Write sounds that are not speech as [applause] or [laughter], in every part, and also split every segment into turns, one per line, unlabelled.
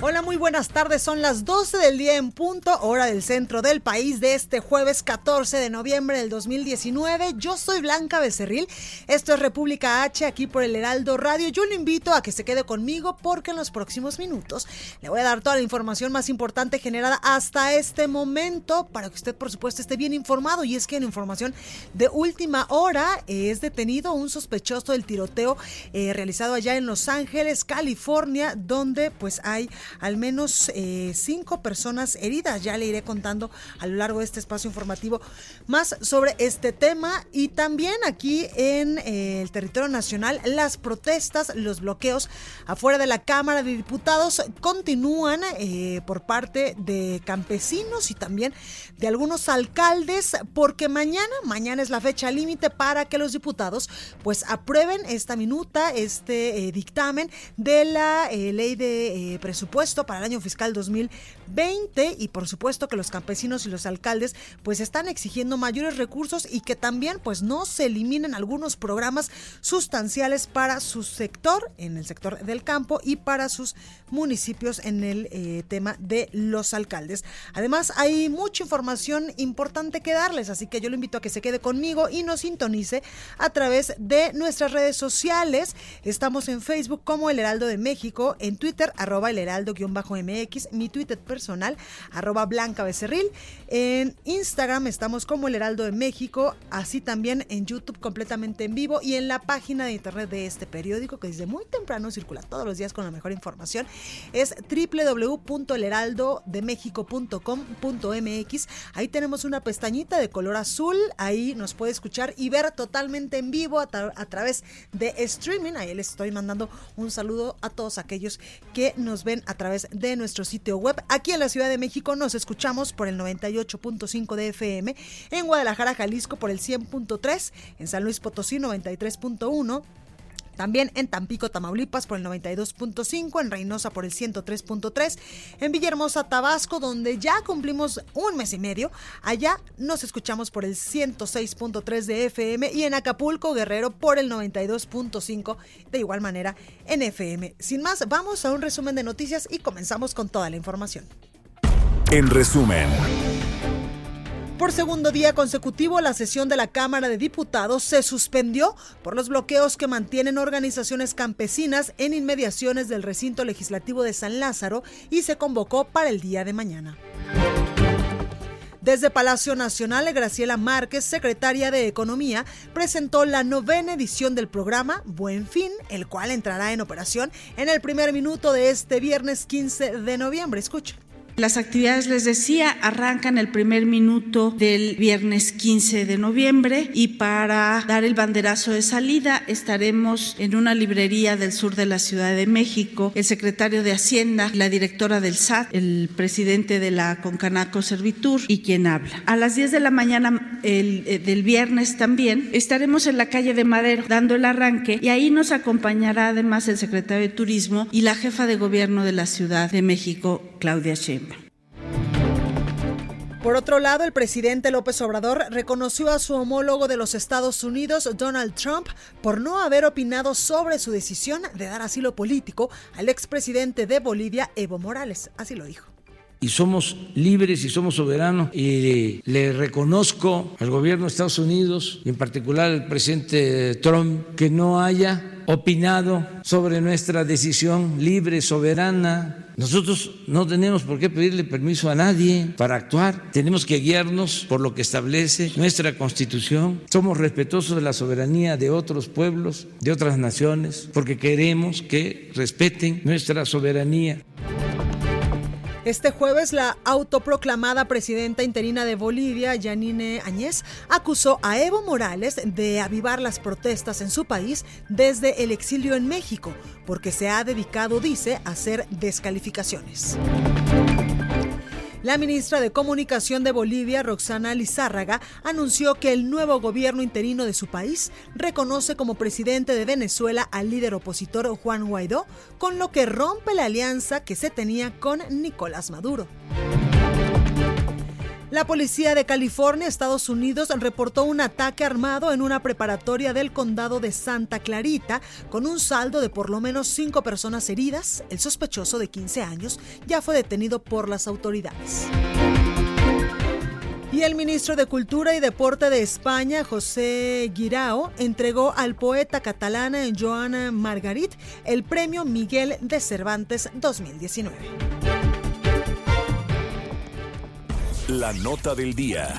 Hola, muy buenas tardes. Son las 12 del día en punto, hora del centro del país de este jueves 14 de noviembre del 2019. Yo soy Blanca Becerril. Esto es República H aquí por el Heraldo Radio. Yo le invito a que se quede conmigo porque en los próximos minutos le voy a dar toda la información más importante generada hasta este momento para que usted, por supuesto, esté bien informado. Y es que en información de última hora es detenido un sospechoso del tiroteo eh, realizado allá en Los Ángeles, California, donde pues hay al menos eh, cinco personas heridas. Ya le iré contando a lo largo de este espacio informativo más sobre este tema y también aquí en eh, el territorio nacional las protestas, los bloqueos afuera de la Cámara de Diputados continúan eh, por parte de campesinos y también de algunos alcaldes porque mañana, mañana es la fecha límite para que los diputados pues aprueben esta minuta, este dictamen de la ley de presupuesto para el año fiscal 2020 y por supuesto que los campesinos y los alcaldes pues están exigiendo mayores recursos y que también pues no se eliminen algunos programas sustanciales para su sector, en el sector del campo y para sus municipios en el eh, tema de los alcaldes. Además hay mucha información importante que darles, así que yo lo invito a que se quede conmigo y nos sintonice a través de nuestras redes sociales. Estamos en Facebook como El Heraldo de México, en Twitter arroba El Heraldo mx mi Twitter personal, arroba Blanca Becerril. En Instagram estamos como el Heraldo de México, así también en YouTube completamente en vivo y en la página de internet de este periódico que desde muy temprano circula todos los días con la mejor información. Es www.elheraldodemexico.com.mx. Ahí tenemos una pestañita de color azul, ahí nos puede escuchar y ver totalmente en vivo a, a través de streaming. Ahí les estoy mandando un saludo a todos aquellos que nos ven a través de nuestro sitio web. Aquí en la Ciudad de México. Nos escuchamos por el 98.5 de FM, en Guadalajara, Jalisco por el 100.3, en San Luis Potosí 93.1 también en Tampico, Tamaulipas por el 92.5, en Reynosa por el 103.3, en Villahermosa, Tabasco, donde ya cumplimos un mes y medio. Allá nos escuchamos por el 106.3 de FM y en Acapulco, Guerrero por el 92.5, de igual manera en FM. Sin más, vamos a un resumen de noticias y comenzamos con toda la información.
En resumen.
Por segundo día consecutivo, la sesión de la Cámara de Diputados se suspendió por los bloqueos que mantienen organizaciones campesinas en inmediaciones del recinto legislativo de San Lázaro y se convocó para el día de mañana. Desde Palacio Nacional, Graciela Márquez, secretaria de Economía, presentó la novena edición del programa Buen Fin, el cual entrará en operación en el primer minuto de este viernes 15 de noviembre. Escuchen.
Las actividades, les decía, arrancan el primer minuto del viernes 15 de noviembre y para dar el banderazo de salida estaremos en una librería del sur de la Ciudad de México, el secretario de Hacienda, la directora del SAT, el presidente de la Concanaco Servitur y quien habla. A las 10 de la mañana eh, del viernes también estaremos en la calle de Madero dando el arranque y ahí nos acompañará además el secretario de Turismo y la jefa de gobierno de la Ciudad de México, Claudia Sheinbaum.
Por otro lado, el presidente López Obrador reconoció a su homólogo de los Estados Unidos, Donald Trump, por no haber opinado sobre su decisión de dar asilo político al expresidente de Bolivia, Evo Morales. Así lo dijo
y somos libres y somos soberanos y le reconozco al gobierno de Estados Unidos y en particular al presidente Trump que no haya opinado sobre nuestra decisión libre, soberana. Nosotros no tenemos por qué pedirle permiso a nadie para actuar. Tenemos que guiarnos por lo que establece nuestra constitución. Somos respetuosos de la soberanía de otros pueblos, de otras naciones, porque queremos que respeten nuestra soberanía.
Este jueves, la autoproclamada presidenta interina de Bolivia, Yanine Añez, acusó a Evo Morales de avivar las protestas en su país desde el exilio en México, porque se ha dedicado, dice, a hacer descalificaciones. La ministra de Comunicación de Bolivia, Roxana Lizárraga, anunció que el nuevo gobierno interino de su país reconoce como presidente de Venezuela al líder opositor Juan Guaidó, con lo que rompe la alianza que se tenía con Nicolás Maduro. La policía de California, Estados Unidos, reportó un ataque armado en una preparatoria del condado de Santa Clarita, con un saldo de por lo menos cinco personas heridas. El sospechoso de 15 años ya fue detenido por las autoridades. Y el ministro de Cultura y Deporte de España, José Guirao, entregó al poeta catalán Joan Margarit el premio Miguel de Cervantes 2019.
La nota del día.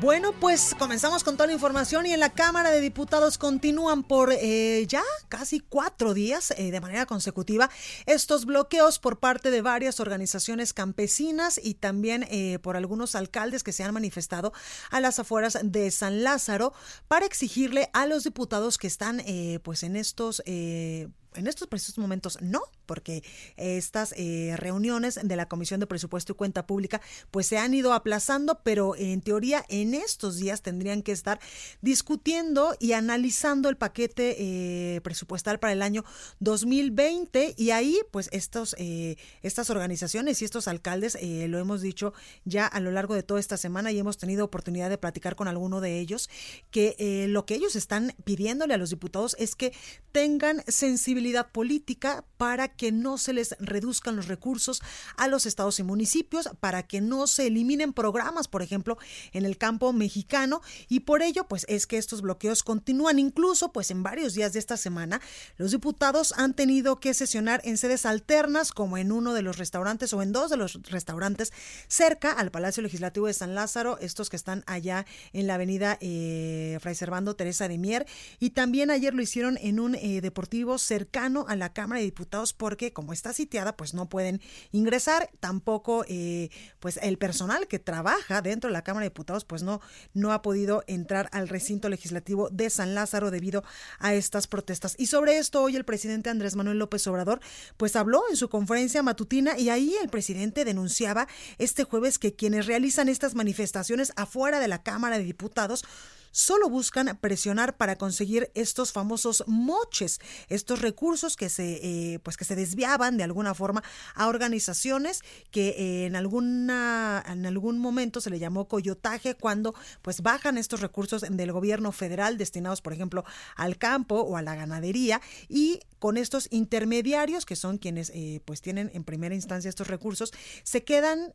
Bueno, pues comenzamos con toda la información y en la Cámara de Diputados continúan por eh, ya casi cuatro días eh, de manera consecutiva estos bloqueos por parte de varias organizaciones campesinas y también eh, por algunos alcaldes que se han manifestado a las afueras de San Lázaro para exigirle a los diputados que están pues en estos en estos precisos momentos no, porque estas eh, reuniones de la Comisión de Presupuesto y Cuenta Pública pues se han ido aplazando, pero en teoría en estos días tendrían que estar discutiendo y analizando el paquete eh, presupuestal para el año 2020 y ahí pues estos, eh, estas organizaciones y estos alcaldes, lo hemos dicho ya a lo largo de toda esta semana y hemos tenido oportunidad de platicar con alguno de ellos, que lo que ellos están pidiéndole a los diputados es que tengan sensibilidad política para que no se les reduzcan los recursos a los estados y municipios, para que no se eliminen programas, por ejemplo, en el campo mexicano. Y por ello pues es que estos bloqueos continúan. Incluso pues en varios días de esta semana los diputados han tenido que sesionar en sedes alternas como en uno de los restaurantes o en dos de los restaurantes cerca al Palacio Legislativo de San Lázaro, estos que están allá en la avenida eh, Fray Servando Teresa de Mier. Y también ayer lo hicieron en un eh, deportivo cerca a la Cámara de Diputados porque como está sitiada pues no pueden ingresar, tampoco eh, pues el personal que trabaja dentro de la Cámara de Diputados pues no, no ha podido entrar al recinto legislativo de San Lázaro debido a estas protestas. Y sobre esto hoy el presidente Andrés Manuel López Obrador pues habló en su conferencia matutina y ahí el presidente denunciaba este jueves que quienes realizan estas manifestaciones afuera de la Cámara de Diputados solo buscan presionar para conseguir estos famosos moches, estos recursos que se, eh, pues que se desviaban de alguna forma a organizaciones que eh, en, alguna, en algún momento se le llamó coyotaje cuando pues bajan estos recursos del gobierno federal destinados, por ejemplo, al campo o a la ganadería y con estos intermediarios que son quienes eh, pues tienen en primera instancia estos recursos se quedan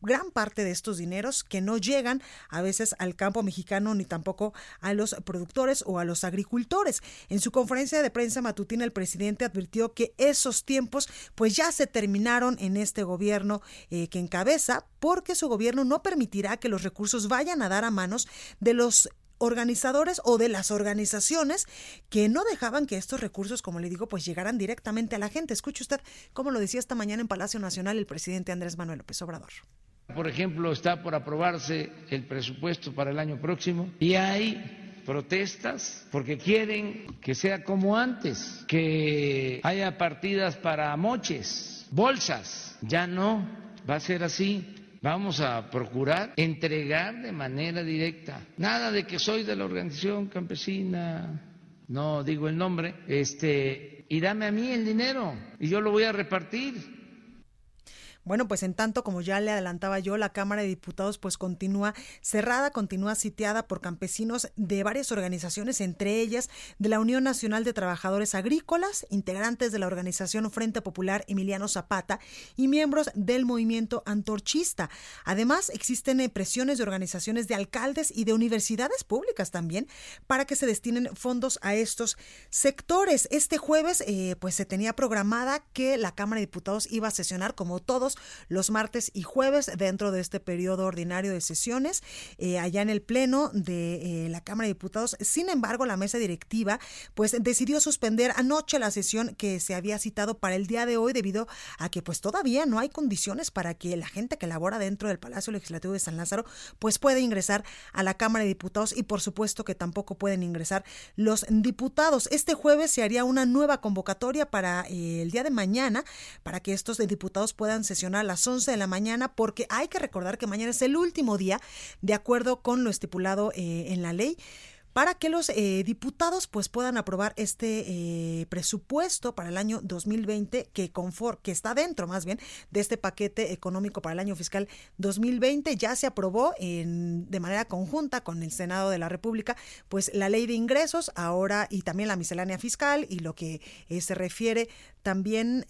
gran parte de estos dineros que no llegan a veces al campo mexicano ni tampoco a los productores o a los agricultores. En su conferencia de prensa matutina el presidente advirtió que esos tiempos pues ya se terminaron en este gobierno eh, que encabeza porque su gobierno no permitirá que los recursos vayan a dar a manos de los organizadores o de las organizaciones que no dejaban que estos recursos, como le digo, pues llegaran directamente a la gente. Escuche usted cómo lo decía esta mañana en Palacio Nacional el presidente Andrés Manuel López Obrador.
Por ejemplo, está por aprobarse el presupuesto para el año próximo y hay protestas porque quieren que sea como antes, que haya partidas para moches, bolsas. Ya no va a ser así vamos a procurar entregar de manera directa. Nada de que soy de la organización campesina, no digo el nombre, este, y dame a mí el dinero y yo lo voy a repartir.
Bueno, pues en tanto, como ya le adelantaba yo, la Cámara de Diputados pues continúa cerrada, continúa sitiada por campesinos de varias organizaciones, entre ellas de la Unión Nacional de Trabajadores Agrícolas, integrantes de la organización Frente Popular Emiliano Zapata y miembros del movimiento antorchista. Además, existen eh, presiones de organizaciones de alcaldes y de universidades públicas también para que se destinen fondos a estos sectores. Este jueves, eh, pues se tenía programada que la Cámara de Diputados iba a sesionar como todos los martes y jueves dentro de este periodo ordinario de sesiones eh, allá en el Pleno de eh, la Cámara de Diputados. Sin embargo, la mesa directiva pues decidió suspender anoche la sesión que se había citado para el día de hoy debido a que pues todavía no hay condiciones para que la gente que labora dentro del Palacio Legislativo de San Lázaro pues pueda ingresar a la Cámara de Diputados y por supuesto que tampoco pueden ingresar los diputados. Este jueves se haría una nueva convocatoria para eh, el día de mañana para que estos diputados puedan sesionar a las 11 de la mañana porque hay que recordar que mañana es el último día de acuerdo con lo estipulado eh, en la ley para que los eh, diputados pues puedan aprobar este eh, presupuesto para el año 2020 que conform, que está dentro más bien de este paquete económico para el año fiscal 2020 ya se aprobó en, de manera conjunta con el Senado de la República pues la ley de ingresos ahora y también la miscelánea fiscal y lo que eh, se refiere también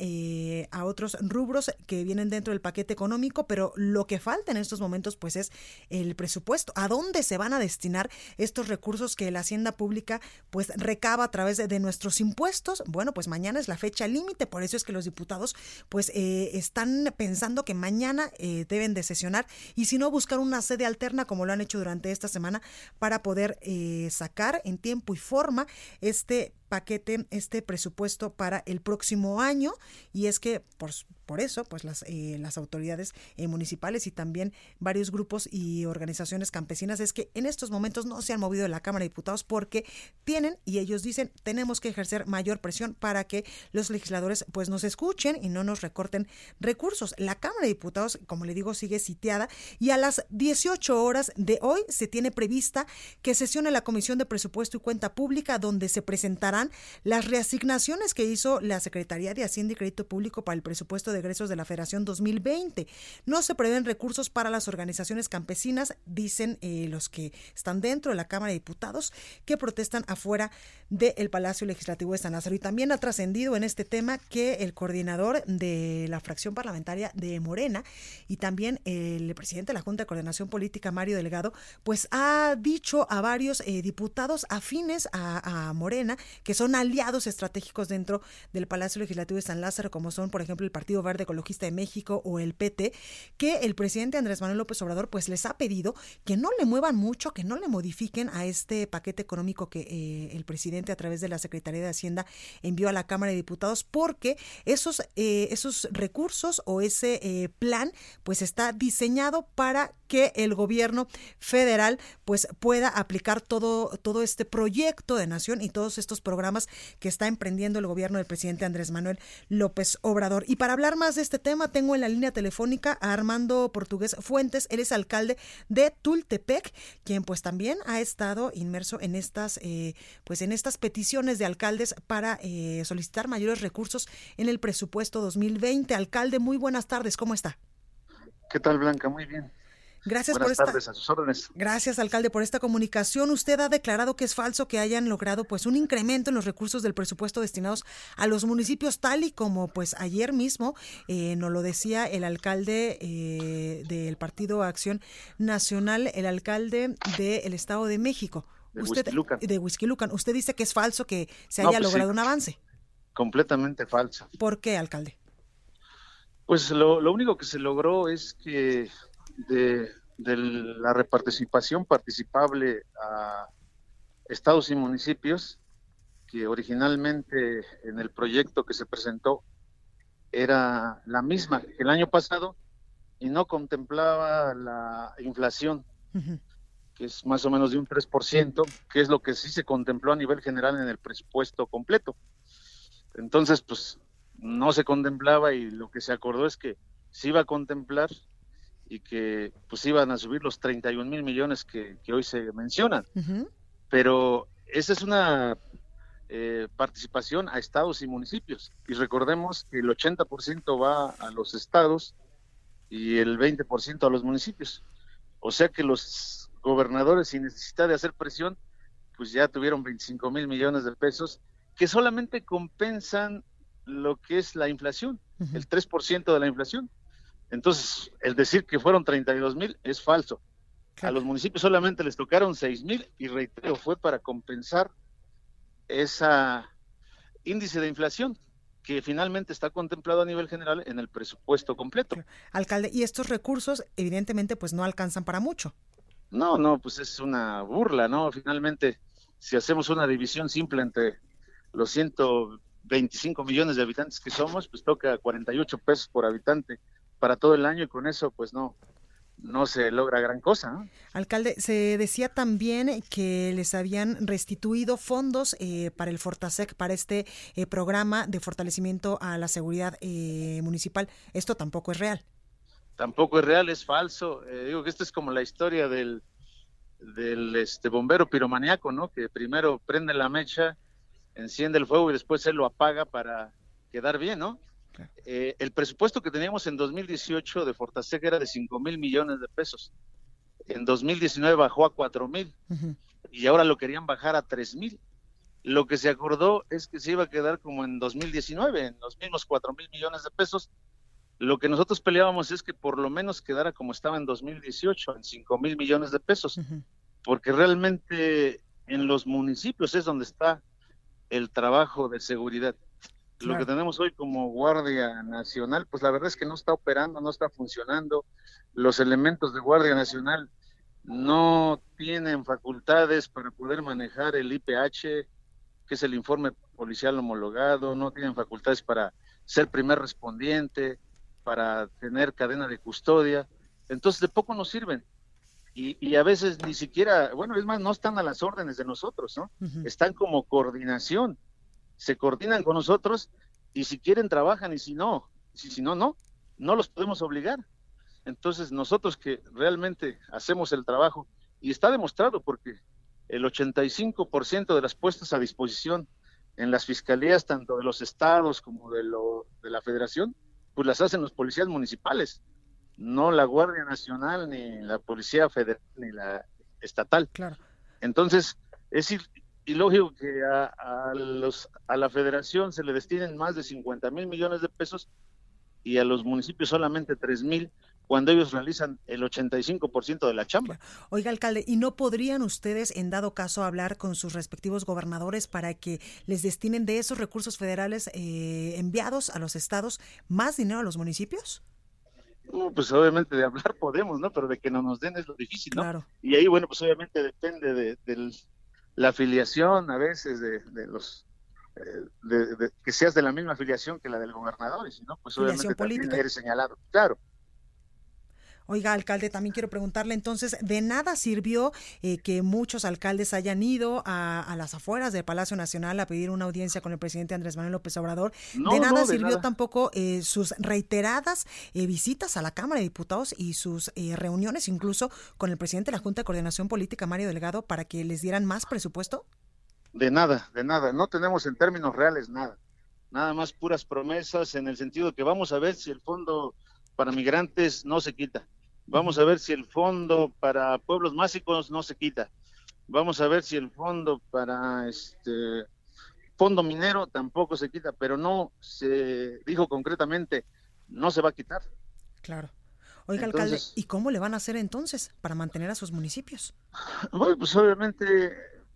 a otros rubros que vienen dentro del paquete económico pero lo que falta en estos momentos pues es el presupuesto. A dónde se van a destinar estos recursos que la hacienda pública pues recaba a través de, nuestros impuestos. Bueno, pues mañana es la fecha límite, por eso es que los diputados pues eh, están pensando que mañana eh, deben de sesionar y si no buscar una sede alterna como lo han hecho durante esta semana para poder eh, sacar en tiempo y forma este paquete, este presupuesto para el próximo año y es que por, por eso pues las, eh, las autoridades eh, municipales y también varios grupos y organizaciones campesinas es que en estos momentos no se han movido de la Cámara de Diputados porque tienen y ellos dicen tenemos que ejercer mayor presión para que los legisladores pues nos escuchen y no nos recorten recursos. La Cámara de Diputados, como le digo, sigue sitiada y a las 18 horas de hoy se tiene prevista que sesione la Comisión de Presupuesto y Cuenta Pública donde se presentará las reasignaciones que hizo la Secretaría de Hacienda y Crédito Público para el presupuesto de egresos de la Federación 2020. No se prevén recursos para las organizaciones campesinas, dicen eh, los que están dentro de la Cámara de Diputados, que protestan afuera del Palacio Legislativo de San Lázaro. Y también ha trascendido en este tema que el coordinador de la fracción parlamentaria de Morena y también el presidente de la Junta de Coordinación Política, Mario Delgado, pues ha dicho a varios eh, diputados afines a, a Morena que son aliados estratégicos dentro del Palacio Legislativo de San Lázaro, como son, por ejemplo, el Partido Verde Ecologista de México o el PT, que el presidente Andrés Manuel López Obrador pues les ha pedido que no le muevan mucho, que no le modifiquen a este paquete económico que eh, el presidente a través de la Secretaría de Hacienda envió a la Cámara de Diputados, porque esos, eh, esos recursos o ese eh, plan pues está diseñado para que el gobierno federal pues pueda aplicar todo, todo este proyecto de nación y todos estos programas que está emprendiendo el gobierno del presidente Andrés Manuel López Obrador. Y para hablar más de este tema, tengo en la línea telefónica a Armando Portugués Fuentes, él es alcalde de Tultepec, quien pues también ha estado inmerso en estas, eh, pues en estas peticiones de alcaldes para eh, solicitar mayores recursos en el presupuesto 2020. Alcalde, muy buenas tardes, ¿cómo está?
¿Qué tal, Blanca? Muy bien.
Gracias por esta. Gracias, alcalde, por esta comunicación. Usted ha declarado que es falso que hayan logrado pues un incremento en los recursos del presupuesto destinados a los municipios, tal y como pues ayer mismo eh, nos lo decía el alcalde eh, del Partido Acción Nacional, el alcalde del Estado de México.
De
usted
de
Lucan. Usted dice que es falso que se haya pues logrado un avance.
Completamente falso.
¿Por qué, alcalde?
Pues lo, lo único que se logró es que de, la reparticipación participable a estados y municipios, que originalmente en el proyecto que se presentó era la misma que el año pasado y no contemplaba la inflación, que es más o menos de un 3%, que es lo que sí se contempló a nivel general en el presupuesto completo. Entonces, pues no se contemplaba y lo que se acordó es que se iba a contemplar y que pues iban a subir los 31 mil millones que, hoy se mencionan. Pero esa es una eh, participación a estados y municipios. Y recordemos que el 80% va a los estados y el 20% a los municipios. O sea que los gobernadores, sin necesidad de hacer presión, pues ya tuvieron 25 mil millones de pesos que solamente compensan lo que es la inflación, el 3% de la inflación. Entonces, el decir que fueron 32 mil es falso. A los municipios solamente les tocaron 6 mil y reitero, fue para compensar esa índice de inflación que finalmente está contemplado a nivel general en el presupuesto completo.
Alcalde, y estos recursos evidentemente pues no alcanzan para mucho.
No, no, pues es una burla, ¿no? Finalmente, si hacemos una división simple entre los 125 millones de habitantes que somos, pues toca 48 pesos por habitante para todo el año y con eso pues no, no se logra gran cosa.
Alcalde, se decía también que les habían restituido fondos eh, para el Fortasec, para este eh, programa de fortalecimiento a la seguridad eh, municipal. Esto tampoco es real.
Tampoco es real, es falso. digo que esto es como la historia del, del este bombero piromaniaco, ¿no? Que primero prende la mecha, enciende el fuego y después él lo apaga para quedar bien, ¿no? Eh, el presupuesto que teníamos en 2018 de Fortasec era de 5 mil millones de pesos. En 2019 bajó a 4 mil y ahora lo querían bajar a 3 mil. Lo que se acordó es que se iba a quedar como en 2019, en los mismos 4 mil millones de pesos. Lo que nosotros peleábamos es que por lo menos quedara como estaba en 2018, en 5 mil millones de pesos, porque realmente en los municipios es donde está el trabajo de seguridad. Lo que tenemos hoy como Guardia Nacional, pues la verdad es que no está operando, no está funcionando. Los elementos de Guardia Nacional no tienen facultades para poder manejar el IPH, que es el informe policial homologado, no tienen facultades para ser primer respondiente, para tener cadena de custodia. Entonces, de poco nos sirven. Y, a veces ni siquiera, bueno, es más, no están a las órdenes de nosotros, ¿no? Están como coordinación se coordinan con nosotros y si quieren trabajan y si no, si, si no, no, no los podemos obligar. Entonces nosotros que realmente hacemos el trabajo, y está demostrado porque el 85% de las puestas a disposición en las fiscalías, tanto de los estados como de, lo, de la federación, pues las hacen los policías municipales, no la Guardia Nacional, ni la Policía Federal, ni la estatal.
Claro.
Entonces, es, y lógico que a, los, a la federación se le destinen más de 50 mil millones de pesos y a los municipios solamente 3 mil cuando ellos realizan el 85% de la chamba.
Oiga, alcalde, ¿y no podrían ustedes, en dado caso, hablar con sus respectivos gobernadores para que les destinen de esos recursos federales eh, enviados a los estados más dinero a los municipios?
pues obviamente de hablar podemos, ¿no? Pero de que no nos den es lo difícil, ¿no?
Claro.
Y ahí, bueno, pues obviamente depende de, del, la afiliación a veces de, los eh, de, que seas de la misma afiliación que la del gobernador y si no pues obviamente también eres señalado. Claro
Oiga, alcalde, también quiero preguntarle entonces, ¿de nada sirvió eh, que muchos alcaldes hayan ido a, las afueras del Palacio Nacional a pedir una audiencia con el presidente Andrés Manuel López Obrador? de nada sirvió tampoco eh, sus reiteradas eh, visitas a la Cámara de Diputados y sus reuniones incluso con el presidente de la Junta de Coordinación Política, Mario Delgado, para que les dieran más presupuesto?
De nada, de nada. No tenemos en términos reales nada. Nada más puras promesas en el sentido de que vamos a ver si el fondo para migrantes no se quita Vamos a ver si el fondo para pueblos mágicos no se quita. Vamos a ver si el fondo para este fondo minero tampoco se quita, pero no se dijo concretamente no se va a quitar.
Claro. Oiga, alcalde, ¿y cómo le van a hacer entonces para mantener a sus municipios?
Bueno, pues obviamente,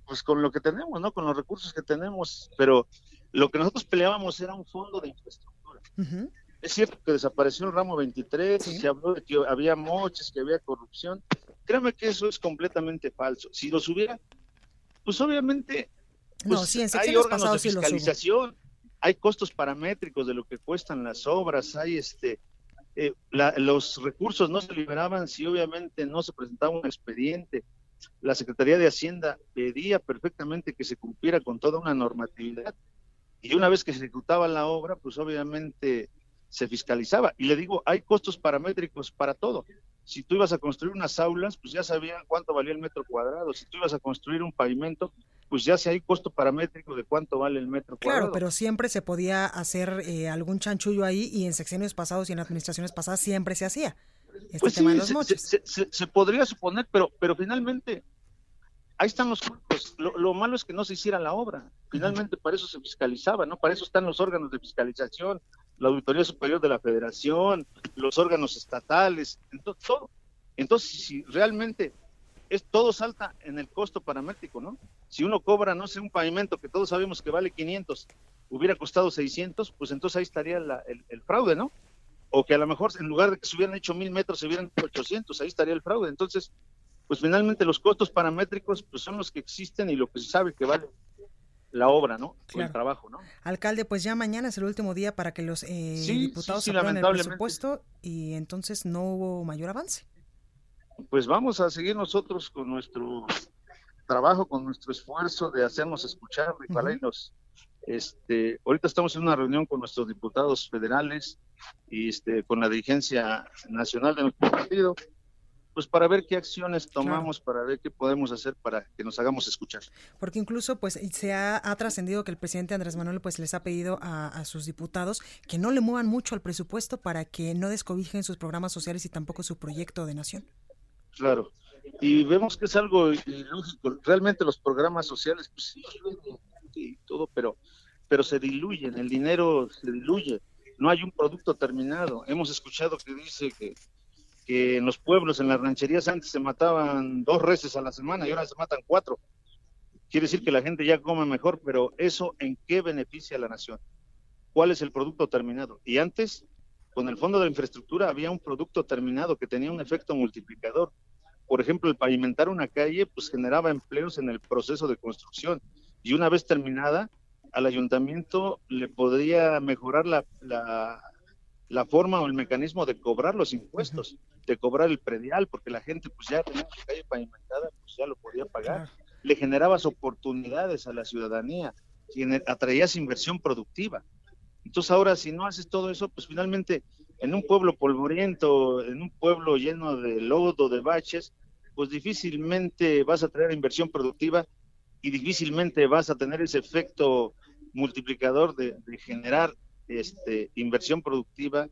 pues con lo que tenemos, ¿no? Con los recursos que tenemos, pero lo que nosotros peleábamos era un fondo de infraestructura. Es cierto que desapareció el ramo 23, se habló de que había moches, que había corrupción. Créame que eso es completamente falso. Si los hubiera, pues obviamente pues hay órganos de fiscalización, hay costos paramétricos de lo que cuestan las obras, hay este eh, los recursos no se liberaban si obviamente no se presentaba un expediente. La Secretaría de Hacienda pedía perfectamente que se cumpliera con toda una normatividad y una vez que se ejecutaba la obra, pues obviamente se fiscalizaba. Y le digo, hay costos paramétricos para todo. Si tú ibas a construir unas aulas, pues ya sabían cuánto valía el metro cuadrado. Si tú ibas a construir un pavimento, pues ya se hay costo paramétrico de cuánto vale el metro cuadrado.
Claro, pero siempre se podía hacer eh, algún chanchullo ahí y en secciones pasados y en administraciones pasadas siempre se hacía.
Este pues tema de los se, Se, podría suponer, pero, pero finalmente ahí están los costos. Lo, lo, malo es que no se hiciera la obra. Finalmente para eso se fiscalizaba, ¿no? Para eso están los órganos de fiscalización, la Auditoría Superior de la Federación, los órganos estatales, entonces, todo. Entonces, si realmente es todo salta en el costo paramétrico, ¿no? Si uno cobra, no sé, un pavimento que todos sabemos que vale 500 hubiera costado 600, pues entonces ahí estaría el, fraude, ¿no? O que a lo mejor en lugar de que se hubieran hecho mil metros, se hubieran hecho 800, ahí estaría el fraude. Entonces, pues finalmente los costos paramétricos pues son los que existen y lo que se sabe que vale la obra, ¿no? el trabajo, ¿no?
Alcalde, pues ya mañana es el último día para que los eh, diputados sí, aprueben el presupuesto y entonces no hubo mayor avance.
Pues vamos a seguir nosotros con nuestro trabajo, con nuestro esfuerzo de hacernos escuchar, uh este, ahorita estamos en una reunión con nuestros diputados federales y este, con la dirigencia nacional de nuestro partido pues para ver qué acciones tomamos, para ver qué podemos hacer para que nos hagamos escuchar.
Porque incluso pues se ha, trascendido que el presidente Andrés Manuel pues les ha pedido a, sus diputados que no le muevan mucho al presupuesto para que no descobijen sus programas sociales y tampoco su proyecto de nación.
Claro, y vemos que es algo ilógico. Realmente los programas sociales, pues sí, y todo, pero, pero se diluyen, el dinero se diluye, no hay un producto terminado. Hemos escuchado que dice que que en los pueblos, en las rancherías antes se mataban dos reses a la semana y ahora se matan cuatro. Quiere decir que la gente ya come mejor, pero eso en qué beneficia a la nación? ¿Cuál es el producto terminado? Y antes, con el Fondo de Infraestructura había un producto terminado que tenía un efecto multiplicador. Por ejemplo, el pavimentar una calle pues generaba empleos en el proceso de construcción y una vez terminada, al ayuntamiento le podría mejorar la, la, la forma o el mecanismo de cobrar los impuestos, de cobrar el predial, porque la gente pues ya tenía su calle pavimentada, pues ya lo podía pagar. Le generabas oportunidades a la ciudadanía, atraías inversión productiva. Entonces ahora si no haces todo eso, pues finalmente en un pueblo polvoriento, en un pueblo lleno de lodo, de baches, pues difícilmente vas a traer inversión productiva y difícilmente vas a tener ese efecto multiplicador de generar este, inversión productiva,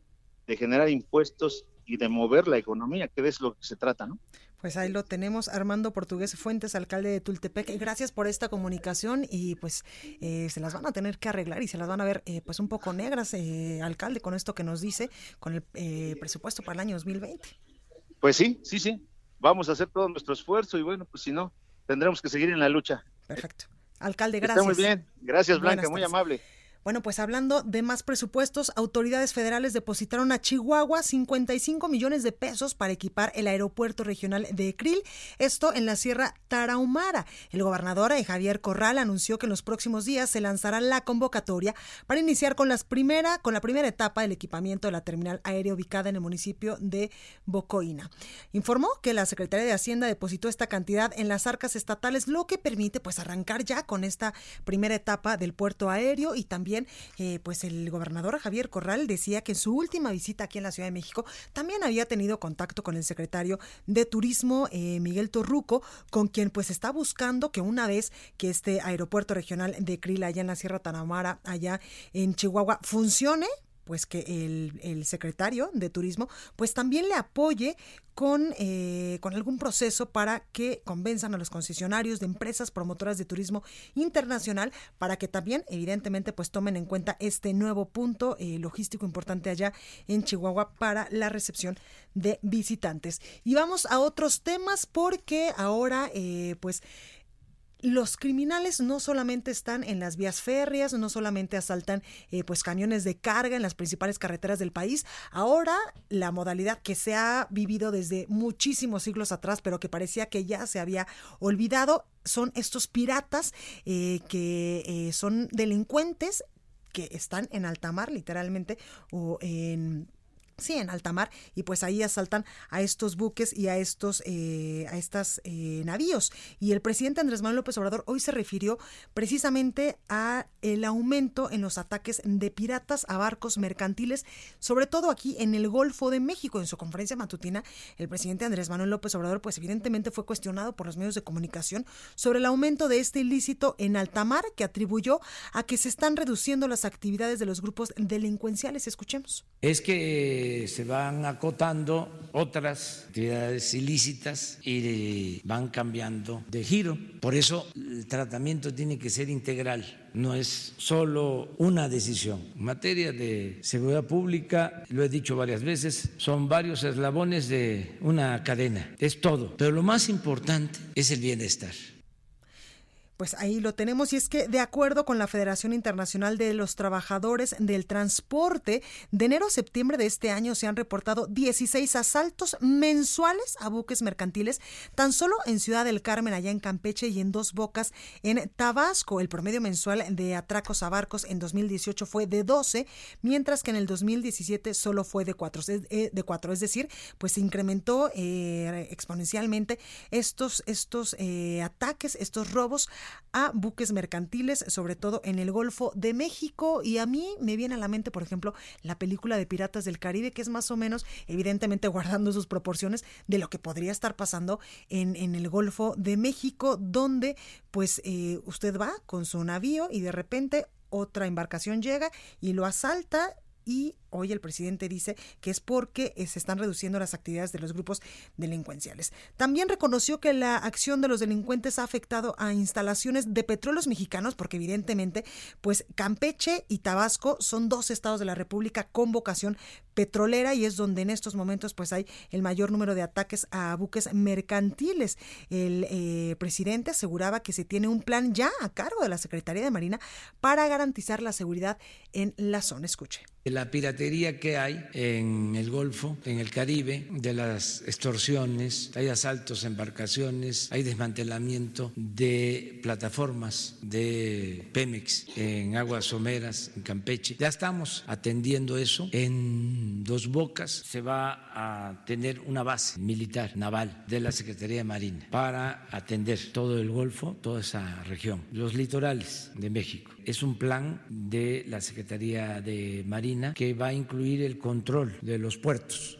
de generar impuestos y de mover la economía, que es lo que se trata, ¿no?
Pues ahí lo tenemos, Armando Portugués Fuentes, alcalde de Tultepec. Gracias por esta comunicación y pues eh, se las van a tener que arreglar y se las van a ver eh, pues un poco negras, eh, alcalde, con esto que nos dice, con el presupuesto para el año 2020.
Pues sí, sí, sí. Vamos a hacer todo nuestro esfuerzo y bueno, pues si no, tendremos que seguir en la lucha.
Perfecto. Alcalde, gracias.
Está muy bien. Gracias, Blanca, muy amable.
Bueno, pues hablando de más presupuestos, autoridades federales depositaron a Chihuahua 55 millones de pesos para equipar el aeropuerto regional de Krill, esto en la Sierra Tarahumara. El gobernador eh, Javier Corral anunció que en los próximos días se lanzará la convocatoria para iniciar con, las primera, con la primera etapa del equipamiento de la terminal aérea ubicada en el municipio de Bocoina. Informó que la Secretaría de Hacienda depositó esta cantidad en las arcas estatales, lo que permite pues arrancar ya con esta primera etapa del puerto aéreo y también eh, pues el gobernador Javier Corral decía que en su última visita aquí en la Ciudad de México también había tenido contacto con el secretario de Turismo, eh, Miguel Torruco, con quien pues está buscando que una vez que este aeropuerto regional de Krill allá en la Sierra Tanamara, allá en Chihuahua, funcione, pues que el, secretario de turismo pues también le apoye con, eh, con algún proceso para que convenzan a los concesionarios de empresas promotoras de turismo internacional para que también evidentemente pues tomen en cuenta este nuevo punto eh, logístico importante allá en Chihuahua para la recepción de visitantes. Y vamos a otros temas porque ahora eh, pues los criminales no solamente están en las vías férreas, no solamente asaltan eh, pues camiones de carga en las principales carreteras del país. Ahora la modalidad que se ha vivido desde muchísimos siglos atrás, pero que parecía que ya se había olvidado, son estos piratas eh, que eh, son delincuentes que están en alta mar, literalmente, o en Sí, en alta mar, y pues ahí asaltan a estos buques y a estos, eh, a estas eh, navíos. Y el presidente Andrés Manuel López Obrador hoy se refirió precisamente a el aumento en los ataques de piratas a barcos mercantiles, sobre todo aquí en el Golfo de México. En su conferencia matutina, el presidente Andrés Manuel López Obrador, pues evidentemente fue cuestionado por los medios de comunicación sobre el aumento de este ilícito en alta mar, que atribuyó a que se están reduciendo las actividades de los grupos delincuenciales. Escuchemos.
Es que se van acotando otras actividades ilícitas y van cambiando de giro. Por eso el tratamiento tiene que ser integral, no es solo una decisión. En materia de seguridad pública, lo he dicho varias veces, son varios eslabones de una cadena, es todo. Pero lo más importante es el bienestar
Pues ahí lo tenemos y es que de acuerdo con la Federación Internacional de los Trabajadores del Transporte, de enero a septiembre de este año se han reportado 16 asaltos mensuales a buques mercantiles, tan solo en Ciudad del Carmen, allá en Campeche y en Dos Bocas, en Tabasco. El promedio mensual de atracos a barcos en 2018 fue de 12, mientras que en el 2017 solo fue de 4. Eh, de 4 es decir, pues se incrementó eh, exponencialmente estos, estos eh, ataques, estos robos a buques mercantiles, sobre todo en el Golfo de México. Y a mí me viene a la mente, por ejemplo, la película de Piratas del Caribe, que es más o menos, evidentemente [laughs] guardando sus proporciones, de lo que podría estar pasando en, en el Golfo de México, donde pues eh, usted va con su navío y de repente otra embarcación llega y lo asalta y Hoy el presidente dice que es porque eh, se están reduciendo las actividades de los grupos delincuenciales. También reconoció que la acción de los delincuentes ha afectado a instalaciones de petróleos mexicanos, porque evidentemente, pues Campeche y Tabasco son dos estados de la República con vocación petrolera y es donde en estos momentos pues hay el mayor número de ataques a buques mercantiles. El eh, presidente aseguraba que se tiene un plan ya a cargo de la Secretaría de Marina para garantizar la seguridad en la zona. Escuche.
Que hay en el Golfo, en el Caribe, de las extorsiones, hay asaltos a embarcaciones, hay desmantelamiento de plataformas de Pemex en aguas someras, en Campeche. Ya estamos atendiendo eso. En Dos Bocas se va a tener una base militar naval de la Secretaría de Marina para atender todo el Golfo, toda esa región, los litorales de México. Es un plan de la Secretaría de Marina que va a incluir el control de los puertos.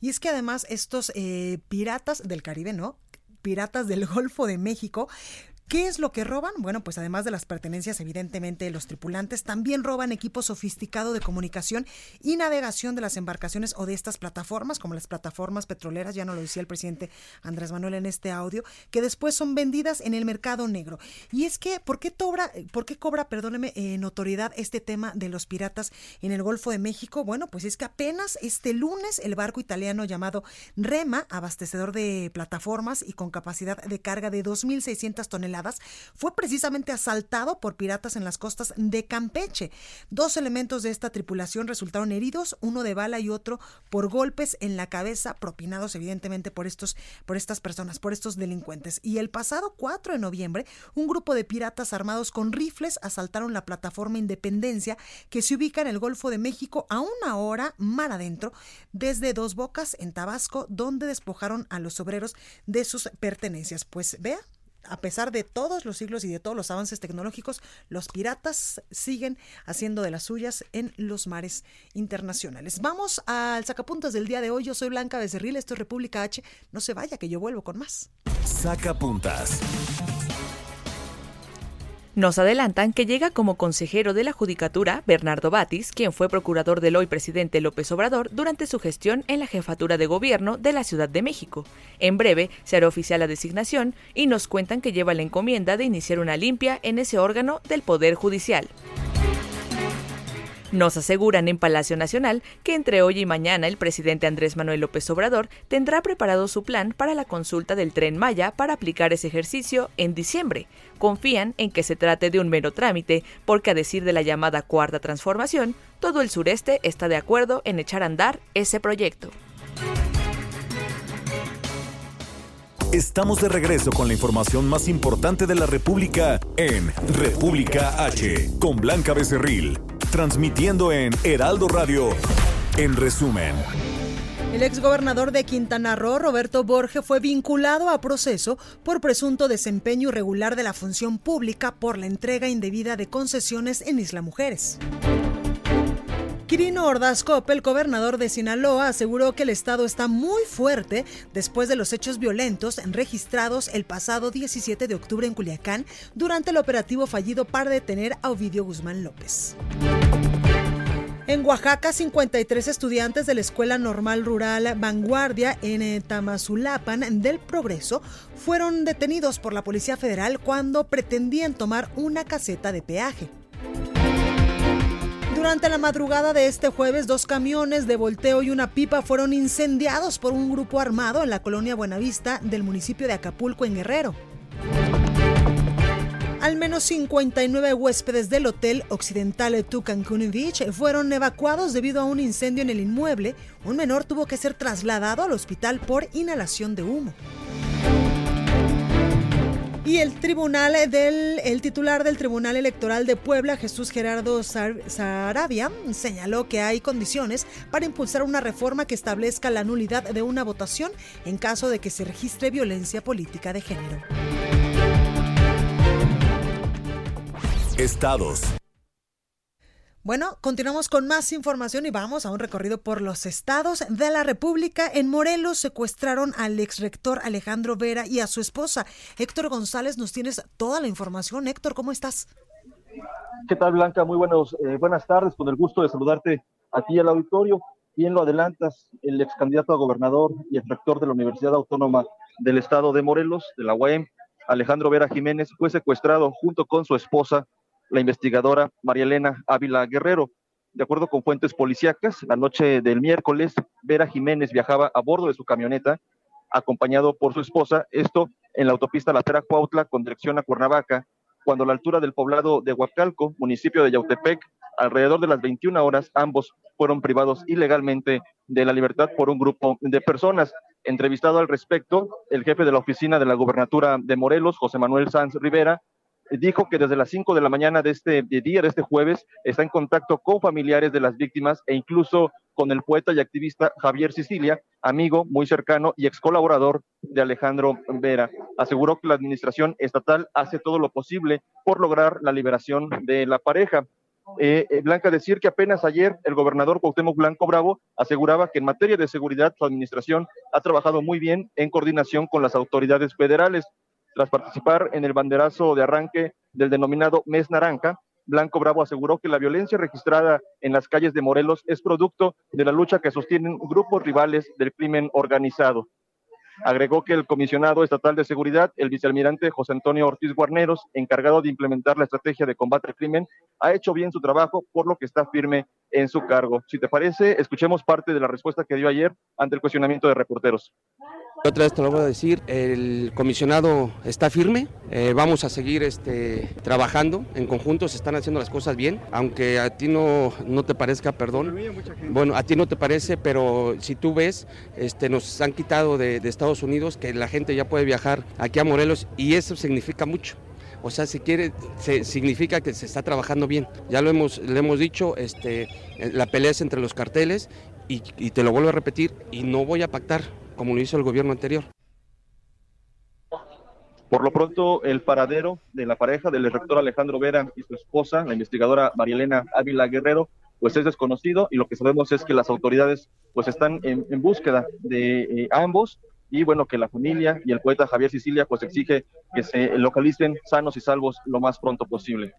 Y es que además estos eh, piratas del Caribe, ¿no? Piratas del Golfo de México ¿Qué es lo que roban? Bueno, pues además de las pertenencias, evidentemente, los tripulantes también roban equipo sofisticado de comunicación y navegación de las embarcaciones o de estas plataformas, como las plataformas petroleras, ya no lo decía el presidente Andrés Manuel en este audio, que después son vendidas en el mercado negro. Y es que, ¿por qué, cobra, por qué cobra, perdóneme, eh, notoriedad este tema de los piratas en el Golfo de México? Bueno, pues es que apenas este lunes el barco italiano llamado Rema, abastecedor de plataformas y con capacidad de carga de 2.600 toneladas, fue precisamente asaltado por piratas en las costas de Campeche. Dos elementos de esta tripulación resultaron heridos, uno de bala y otro por golpes en la cabeza, propinados evidentemente por estos, por estas personas, por estos delincuentes. Y el pasado 4 de noviembre, un grupo de piratas armados con rifles asaltaron la plataforma Independencia que se ubica en el Golfo de México a una hora mar adentro, desde Dos Bocas en Tabasco, donde despojaron a los obreros de sus pertenencias. Pues vea, a pesar de todos los siglos y de todos los avances tecnológicos, los piratas siguen haciendo de las suyas en los mares internacionales. Vamos al sacapuntas del día de hoy. Yo soy Blanca Becerril, esto es República H. No se vaya, que yo vuelvo con más.
Sacapuntas.
Nos adelantan que llega como consejero de la Judicatura Bernardo Batis, quien fue procurador del hoy presidente López Obrador durante su gestión en la jefatura de gobierno de la Ciudad de México. En breve se hará oficial la designación y nos cuentan que lleva la encomienda de iniciar una limpia en ese órgano del Poder Judicial. Nos aseguran en Palacio Nacional que entre hoy y mañana el presidente Andrés Manuel López Obrador tendrá preparado su plan para la consulta del tren Maya para aplicar ese ejercicio en diciembre. Confían en que se trate de un mero trámite, porque a decir de la llamada cuarta transformación, todo el sureste está de acuerdo en echar a andar ese proyecto.
Estamos de regreso con la información más importante de la República en República H, con Blanca Becerril, transmitiendo en Heraldo Radio. En resumen.
El exgobernador de Quintana Roo, Roberto Borge, fue vinculado a proceso por presunto desempeño irregular de la función pública por la entrega indebida de concesiones en Isla Mujeres. Quirino Ordaz el gobernador de Sinaloa, aseguró que el Estado está muy fuerte después de los hechos violentos registrados el pasado 17 de octubre en Culiacán durante el operativo fallido para detener a Ovidio Guzmán López. En Oaxaca, 53 estudiantes de la Escuela Normal Rural Vanguardia en eh, Tamazulapan del Progreso fueron detenidos por la Policía Federal cuando pretendían tomar una caseta de peaje. Durante la madrugada de este jueves, dos camiones de volteo y una pipa fueron incendiados por un grupo armado en la colonia Buenavista del municipio de Acapulco, en Guerrero. Al menos 59 huéspedes del hotel occidental Tucancún Beach fueron evacuados debido a un incendio en el inmueble. Un menor tuvo que ser trasladado al hospital por inhalación de humo. Y el tribunal del el titular del Tribunal Electoral de Puebla, Jesús Gerardo Sarabia, señaló que hay condiciones para impulsar una reforma que establezca la nulidad de una votación en caso de que se registre violencia política de género.
Estados.
Bueno, continuamos con más información y vamos a un recorrido por los estados de la República. En Morelos secuestraron al exrector Alejandro Vera y a su esposa. Héctor González, nos tienes toda la información. Héctor, ¿cómo estás?
¿Qué tal, Blanca? Muy buenos, eh, buenas tardes. Con el gusto de saludarte a ti al auditorio. Bien lo adelantas, el ex candidato a gobernador y el rector de la Universidad Autónoma del Estado de Morelos, de la UAM, Alejandro Vera Jiménez, fue secuestrado junto con su esposa la investigadora María Elena Ávila Guerrero. De acuerdo con fuentes policíacas, la noche del miércoles, Vera Jiménez viajaba a bordo de su camioneta, acompañado por su esposa, esto en la autopista Latera Cuautla con dirección a Cuernavaca, cuando a la altura del poblado de Huacalco, municipio de Yautepec, alrededor de las 21 horas, ambos fueron privados ilegalmente de la libertad por un grupo de personas. Entrevistado al respecto, el jefe de la oficina de la gubernatura de Morelos, José Manuel Sanz Rivera, dijo que desde las 5 de la mañana de este día, de este jueves, está en contacto con familiares de las víctimas e incluso con el poeta y activista Javier Sicilia, amigo muy cercano y ex colaborador de Alejandro Vera. Aseguró que la administración estatal hace todo lo posible por lograr la liberación de la pareja. Eh, eh, Blanca, decir que apenas ayer el gobernador Cuauhtémoc Blanco Bravo aseguraba que en materia de seguridad su administración ha trabajado muy bien en coordinación con las autoridades federales. Tras participar en el banderazo de arranque del denominado Mes Naranja, Blanco Bravo aseguró que la violencia registrada en las calles de Morelos es producto de la lucha que sostienen grupos rivales del crimen organizado. Agregó que el comisionado estatal de seguridad, el vicealmirante José Antonio Ortiz Guarneros, encargado de implementar la estrategia de combate al crimen, ha hecho bien su trabajo, por lo que está firme en su cargo. Si te parece, escuchemos parte de la respuesta que dio ayer ante el cuestionamiento de reporteros.
Otra vez te lo voy a decir, el comisionado está firme, eh, vamos a seguir este, trabajando en conjunto, se están haciendo las cosas bien, aunque a ti no, no te parezca, perdón, bueno, a ti no te parece, pero si tú ves, este, nos han quitado de, Estados Unidos que la gente ya puede viajar aquí a Morelos y eso significa mucho. O sea, si quiere, se, significa que se está trabajando bien. Ya lo hemos, le hemos dicho, este, la pelea es entre los carteles y, y te lo vuelvo a repetir, y no voy a pactar como lo hizo el gobierno anterior.
Por lo pronto, el paradero de la pareja del rector Alejandro Vera y su esposa, la investigadora Marielena Ávila Guerrero, pues es desconocido y lo que sabemos es que las autoridades pues están en, búsqueda de eh, ambos y bueno, que la familia y el poeta Javier Sicilia pues exige que se localicen sanos y salvos lo más pronto posible.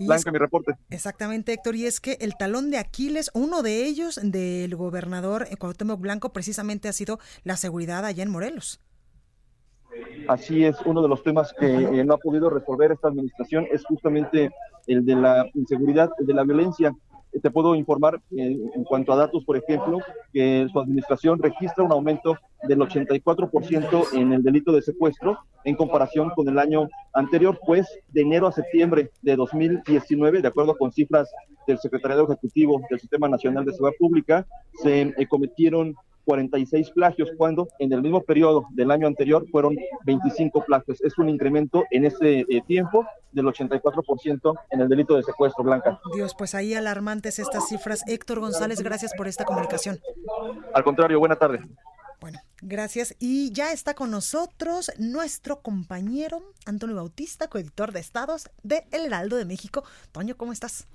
Blanca, mi reporte.
Exactamente, Héctor, y es que el talón de Aquiles, uno de ellos del gobernador Cuauhtémoc Blanco precisamente ha sido la seguridad allá en Morelos.
Así es, uno de los temas que eh, no ha podido resolver esta administración es justamente el de la inseguridad, el de la violencia te puedo informar eh, en cuanto a datos, por ejemplo, que su administración registra un aumento del 84% en el delito de secuestro en comparación con el año anterior, pues de enero a septiembre de 2019, de acuerdo con cifras del Secretariado Ejecutivo del Sistema Nacional de Seguridad Pública, se eh, cometieron 46 plagios, cuando en el mismo periodo del año anterior fueron 25 plagios. Es un incremento en ese eh, tiempo del 84% en el delito de secuestro, Blanca.
Dios, pues ahí alarmantes estas cifras. Héctor González, gracias por esta comunicación.
Al contrario, buena tarde.
Bueno, gracias. Y ya está con nosotros nuestro compañero Antonio Bautista, coeditor de Estados de El Heraldo de México. Toño, ¿cómo estás?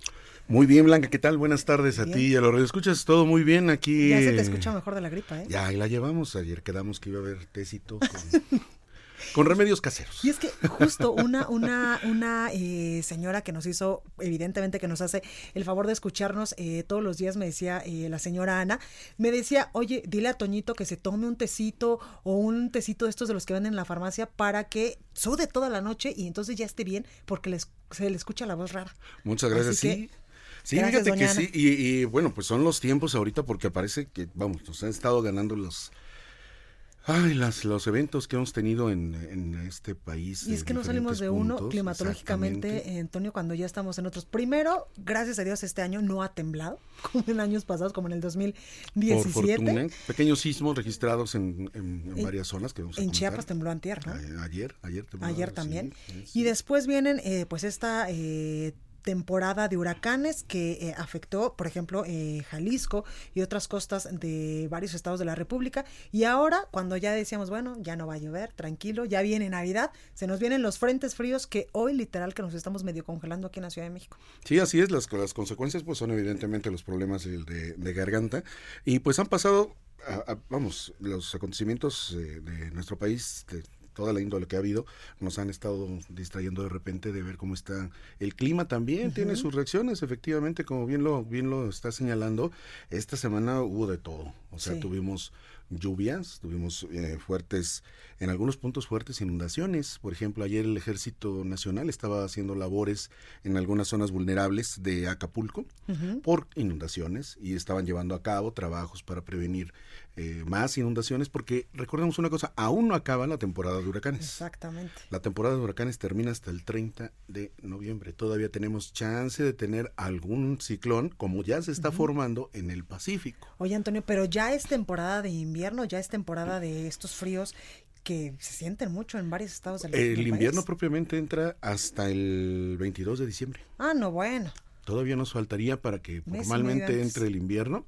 Muy bien, Blanca, ¿qué tal? Buenas tardes a ti y a los escuchas todo muy bien aquí.
Ya se te escucha mejor de la gripa, ¿eh?
Ya, la llevamos. Ayer quedamos que iba a haber tecito con... [laughs] Con remedios caseros.
Y es que justo una, una, una eh, señora que nos hizo, evidentemente que nos hace el favor de escucharnos eh, todos los días, me decía eh, la señora Ana, me decía, oye, dile a Toñito que se tome un tecito o un tecito de estos de los que venden en la farmacia para que sude toda la noche y entonces ya esté bien porque les, se le escucha la voz rara.
Muchas gracias, sí. Sí, fíjate que sí, y, y, bueno, pues son los tiempos ahorita porque parece que, vamos, nos han estado ganando los Ay, las, los eventos que hemos tenido en, en este país.
Y es que no salimos de uno climatológicamente, Antonio, cuando ya estamos en otros. Primero, gracias a Dios, este año no ha temblado, [laughs] como en años pasados, como en el 2017. Por fortuna,
pequeños sismos registrados en, en, varias zonas que
vamos a En Chiapas tembló antier, ¿no?
Ayer, ayer tembló.
Ayer también. Y después vienen, eh, pues, esta... Eh, temporada de huracanes que eh, afectó, por ejemplo, eh, Jalisco y otras costas de varios estados de la República. Y ahora, cuando ya decíamos, bueno, ya no va a llover, tranquilo, ya viene Navidad, se nos vienen los frentes fríos que hoy literal que nos estamos medio congelando aquí en la Ciudad de México.
Sí, así es, las, las consecuencias pues son evidentemente los problemas de, de, garganta y pues han pasado, vamos, los acontecimientos eh, de nuestro país toda la índole que ha habido, nos han estado distrayendo de repente de ver cómo está el clima también, tiene sus reacciones, efectivamente, como bien lo, bien lo está señalando, esta semana hubo de todo, o sea, tuvimos lluvias, tuvimos eh, fuertes, en algunos puntos fuertes inundaciones. Por ejemplo, ayer el Ejército Nacional estaba haciendo labores en algunas zonas vulnerables de Acapulco por inundaciones y estaban llevando a cabo trabajos para prevenir eh, más inundaciones porque recordemos una cosa, aún no acaba la temporada de huracanes.
Exactamente.
La temporada de huracanes termina hasta el 30 de noviembre. Todavía tenemos chance de tener algún ciclón como ya se está formando en el Pacífico.
Oye Antonio, pero ya es temporada de invierno, ya es temporada de estos fríos que se sienten mucho en varios estados del,
El invierno propiamente entra hasta el 22 de diciembre.
Ah, no, bueno.
Todavía nos faltaría para que formalmente entre el invierno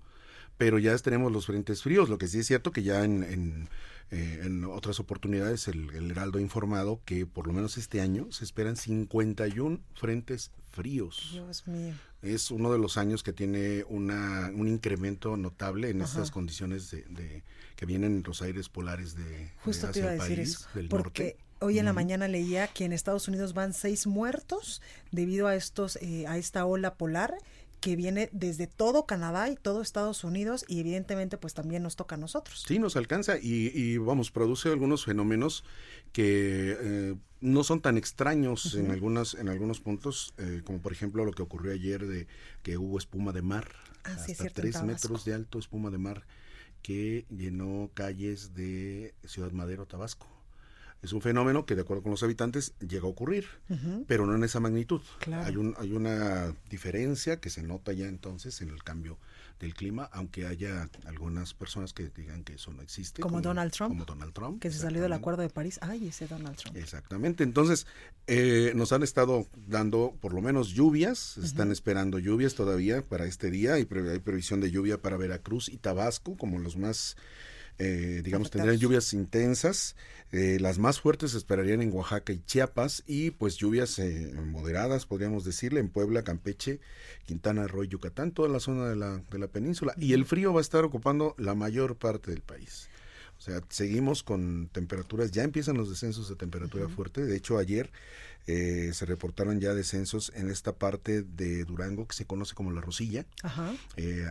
pero ya tenemos los frentes fríos. Lo que sí es cierto que ya en, en, eh, otras oportunidades el, Heraldo ha informado que por lo menos este año se esperan 51 frentes fríos.
Dios mío.
Es uno de los años que tiene una, un incremento notable en estas condiciones de, que vienen los aires polares de,
Justo te iba a decir eso, porque Hoy en la mañana leía que en Estados Unidos van seis muertos debido a estos eh, a esta ola polar que viene desde todo Canadá y todo Estados Unidos y evidentemente pues también nos toca a nosotros.
Sí, nos alcanza y, vamos, produce algunos fenómenos que eh, no son tan extraños en algunas en algunos puntos, eh, como por ejemplo lo que ocurrió ayer de que hubo espuma de mar,
ah,
hasta tres metros de alto espuma de mar que llenó calles de Ciudad Madero, Tabasco. Es un fenómeno que, de acuerdo con los habitantes, llega a ocurrir, pero no en esa magnitud. Hay, un, hay una diferencia que se nota ya entonces en el cambio del clima, aunque haya algunas personas que digan que eso no existe.
Como, Donald Trump.
Como Donald Trump.
Que se salió del Acuerdo de París. Ay, ese Donald Trump.
Exactamente. Entonces, eh, nos han estado dando por lo menos lluvias. Están esperando lluvias todavía para este día. Hay, hay previsión de lluvia para Veracruz y Tabasco como los más eh, digamos, tendrían lluvias intensas. Eh, las más fuertes se esperarían en Oaxaca y Chiapas y pues lluvias eh, moderadas, podríamos decirle, en Puebla, Campeche, Quintana Roo, Yucatán, toda la zona de la, de la península. Y el frío va a estar ocupando la mayor parte del país. O sea, seguimos con temperaturas, ya empiezan los descensos de temperatura fuerte. De hecho, ayer se reportaron ya descensos en esta parte de Durango que se conoce como la Rosilla.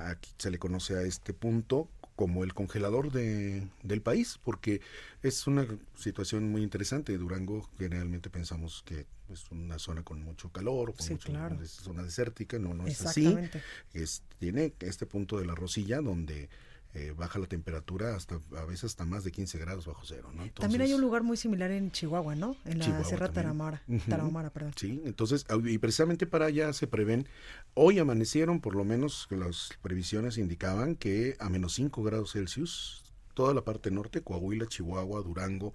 aquí se le conoce a este punto como el congelador de, del país, porque es una situación muy interesante. Durango generalmente pensamos que es una zona con mucho calor, con mucho, es zona desértica, no, no es así. Es, tiene este punto de la Rosilla donde eh, baja la temperatura hasta a veces hasta más de 15 grados bajo cero. ¿no?
también hay un lugar muy similar en Chihuahua, ¿no? En la Sierra Tarahumara, perdón.
Sí, entonces, y precisamente para allá se prevén, hoy amanecieron por lo menos, las previsiones indicaban que a menos 5 grados Celsius toda la parte norte, Coahuila, Chihuahua, Durango,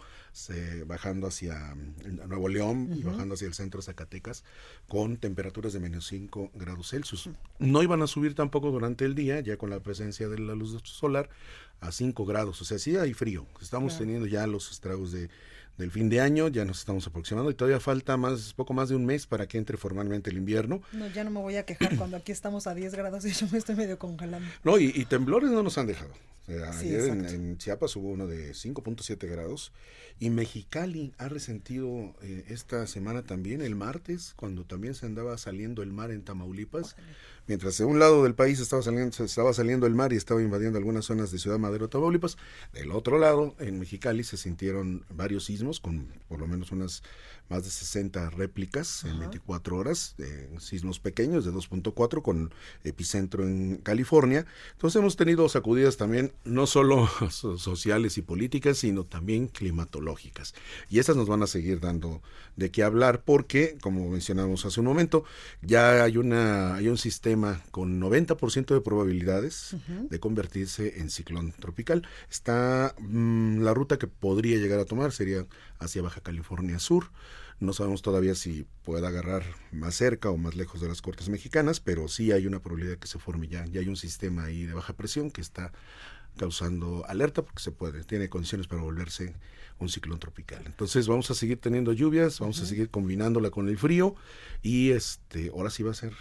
bajando hacia mm, Nuevo León y bajando hacia el centro de Zacatecas, con temperaturas de menos 5 grados Celsius. No iban a subir tampoco durante el día, ya con la presencia de la luz solar, a 5 grados. O sea, sí hay frío. Estamos teniendo ya los estragos de del fin de año, ya nos estamos aproximando y todavía falta más, poco más de un mes para que entre formalmente el invierno.
No, ya no me voy a quejar cuando aquí estamos a 10 grados y yo me estoy medio congelando.
No, y, temblores no nos han dejado. ayer en, Chiapas hubo uno de 5.7 grados y Mexicali ha resentido eh, esta semana también, el martes, cuando también se andaba saliendo el mar en Tamaulipas. Mientras de un lado del país estaba saliendo, estaba saliendo el mar y estaba invadiendo algunas zonas de Ciudad Madero, Tamaulipas, del otro lado, en Mexicali, se sintieron varios sismos sismos, con por lo menos unas más de 60 réplicas en 24 horas, de sismos pequeños de 2.4 con epicentro en California. Entonces hemos tenido sacudidas también no solo [laughs] sociales y políticas, sino también climatológicas. Y esas nos van a seguir dando de qué hablar porque, como mencionamos hace un momento, ya hay, una, hay un sistema con 90% de probabilidades de convertirse en ciclón tropical. Está mm, la ruta que podría llegar a tomar sería hacia Baja California Sur. No sabemos todavía si puede agarrar más cerca o más lejos de las cortes mexicanas, pero sí hay una probabilidad de que se forme ya. Ya hay un sistema ahí de baja presión que está causando alerta porque se puede, tiene condiciones para volverse un ciclón tropical. Entonces vamos a seguir teniendo lluvias, vamos a seguir combinándola con el frío y este ahora sí va a ser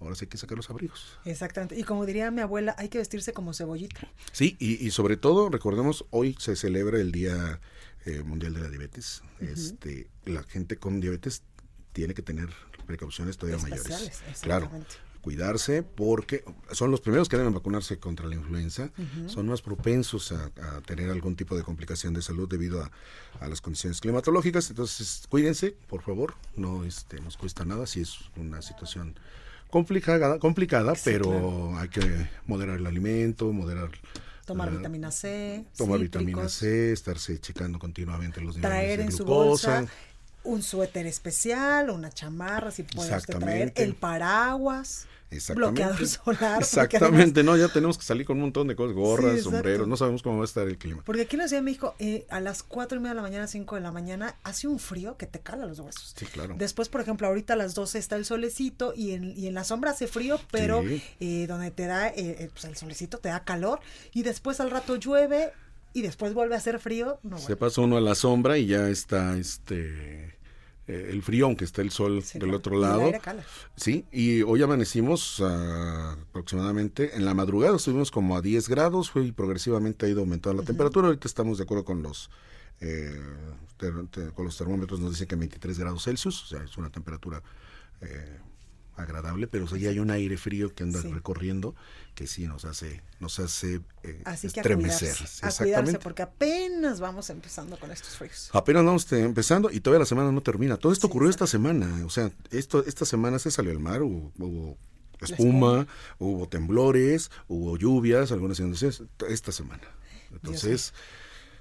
ahora sí hay que sacar los abrigos.
Exactamente. Y como diría mi abuela, hay que vestirse como cebollita.
Sí, y, y sobre todo, recordemos, hoy se celebra el Día eh, Mundial de la Diabetes. este, la gente con diabetes tiene que tener precauciones todavía mayores. Claro, cuidarse porque son los primeros que deben vacunarse contra la influenza, son más propensos a, tener algún tipo de complicación de salud debido a, las condiciones climatológicas. Entonces, cuídense, por favor, no este, nos cuesta nada si es una situación complicada, complicada pero hay que moderar el alimento, moderar
Tomar vitamina C.
Tomar vitamina C, estarse checando continuamente los
niveles traer en su bolsa un suéter especial, una chamarra, si puede usted traer el paraguas. Bloqueador solar.
Exactamente, no, ya tenemos que salir con un montón de cosas, gorras, sombreros, no sabemos cómo va a estar el clima.
Porque aquí en la Ciudad de México, eh, a las cuatro y media de la mañana, 5 de la mañana, hace un frío que te cala los huesos.
Sí, claro.
Después, por ejemplo, ahorita a las 12 está el solecito y en, y en la sombra hace frío, pero eh, donde te da, eh, pues el solecito te da calor y después al rato llueve y después vuelve a hacer frío.
Se pasa uno a la sombra y ya está este eh, el frío, aunque está el sol del otro lado. Sí, y hoy amanecimos aproximadamente en la madrugada, estuvimos como a 10 grados, fue y progresivamente ha ido aumentando la temperatura. Ahorita estamos de acuerdo con los eh, con los termómetros, nos dice que 23 grados Celsius, o sea, es una temperatura eh, agradable, pero sí hay un aire frío que anda recorriendo que sí nos hace nos hace eh,
Así que estremecer. A cuidarse, porque apenas vamos empezando con estos fríos.
Apenas vamos empezando y todavía la semana no termina. Todo esto ocurrió esta semana, o sea, esto esta semana se salió al mar, hubo, espuma, hubo temblores, hubo lluvias, algunas esta semana. Entonces,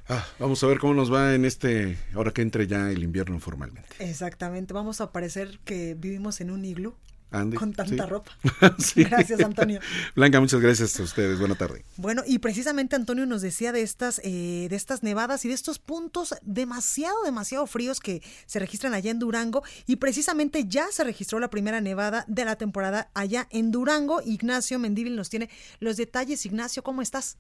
Ah, vamos a ver cómo nos va en este, ahora que entre ya el invierno formalmente.
Exactamente, vamos a parecer que vivimos en un iglú con tanta ropa. [laughs]
Gracias, Antonio. Blanca, muchas gracias a ustedes. Buena tarde.
Bueno, y precisamente Antonio nos decía de estas, eh, de estas nevadas y de estos puntos demasiado, demasiado fríos que se registran allá en Durango. Y precisamente ya se registró la primera nevada de la temporada allá en Durango. Ignacio Mendívil nos tiene los detalles. Ignacio, ¿cómo estás?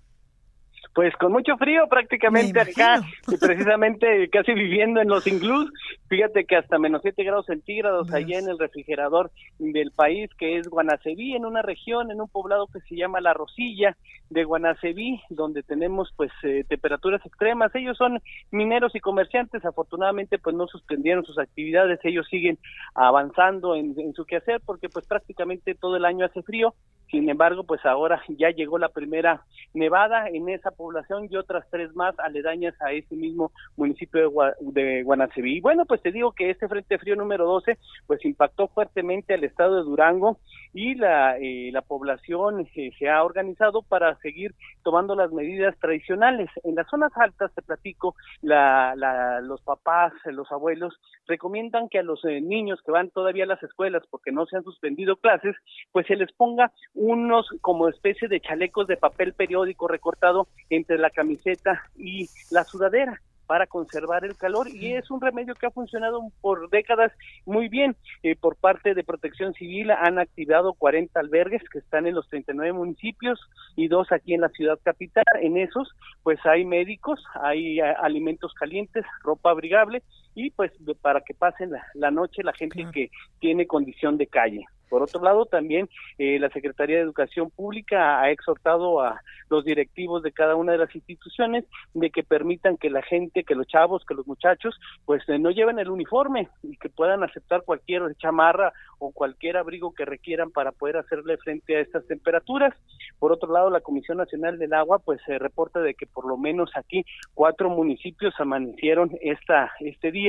Pues con mucho frío prácticamente acá, y precisamente [laughs] casi viviendo en los inglús, fíjate que hasta menos 7 grados centígrados allá en el refrigerador del país, que es Guanaceví, en una región, en un poblado que se llama La Rosilla de Guanaceví, donde tenemos pues eh, temperaturas extremas. Ellos son mineros y comerciantes, afortunadamente pues no suspendieron sus actividades, ellos siguen avanzando en, en su quehacer porque pues prácticamente todo el año hace frío. Sin embargo, pues ahora ya llegó la primera nevada en esa población y otras tres más aledañas a ese mismo municipio de, Guanaceví. Y bueno, pues te digo que este Frente Frío número 12 pues impactó fuertemente al estado de Durango y la, eh, la población eh, se ha organizado para seguir tomando las medidas tradicionales. En las zonas altas, te platico, la, la, los papás, los abuelos recomiendan que a los eh, niños que van todavía a las escuelas porque no se han suspendido clases, pues se les ponga unos como especie de chalecos de papel periódico recortado entre la camiseta y la sudadera para conservar el calor y es un remedio que ha funcionado por décadas muy bien. Eh, por parte de Protección Civil han activado 40 albergues que están en los 39 municipios y dos aquí en la ciudad capital. En esos, pues hay médicos, hay alimentos calientes, ropa abrigable y pues para que pasen la, noche la gente que tiene condición de calle. Por otro lado, también eh, la Secretaría de Educación Pública ha exhortado a los directivos de cada una de las instituciones de que permitan que la gente, que los chavos, que los muchachos, pues eh, no lleven el uniforme y que puedan aceptar cualquier chamarra o cualquier abrigo que requieran para poder hacerle frente a estas temperaturas. Por otro lado, la Comisión Nacional del Agua, pues se reporta de que por lo menos aquí cuatro municipios amanecieron esta este día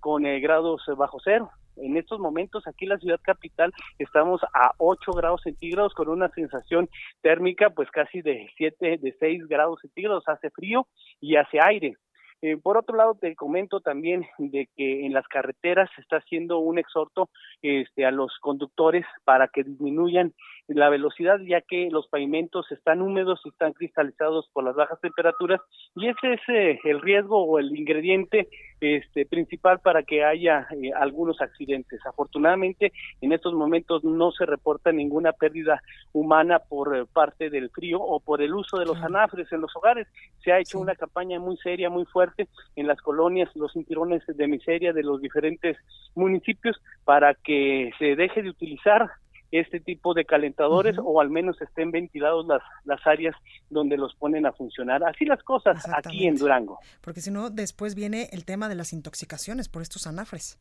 con eh, grados bajo cero en estos momentos aquí en la ciudad capital estamos a 8 grados centígrados con una sensación térmica pues casi de 7, de 6 grados centígrados, hace frío y hace aire. Eh, por otro lado, te comento también de que en las carreteras se está haciendo un exhorto este, a los conductores para que disminuyan la velocidad, ya que los pavimentos están húmedos y están cristalizados por las bajas temperaturas, y ese es eh, el riesgo o el ingrediente este, principal para que haya eh, algunos accidentes. Afortunadamente, en estos momentos no se reporta ninguna pérdida humana por eh, parte del frío o por el uso de los anafres en los hogares. Se ha hecho una campaña muy seria, muy fuerte en las colonias, los cinturones de miseria de los diferentes municipios para que se deje de utilizar este tipo de calentadores o al menos estén ventilados las, las áreas donde los ponen a funcionar. Así las cosas aquí en Durango.
Porque si no, después viene el tema de las intoxicaciones por estos anafres.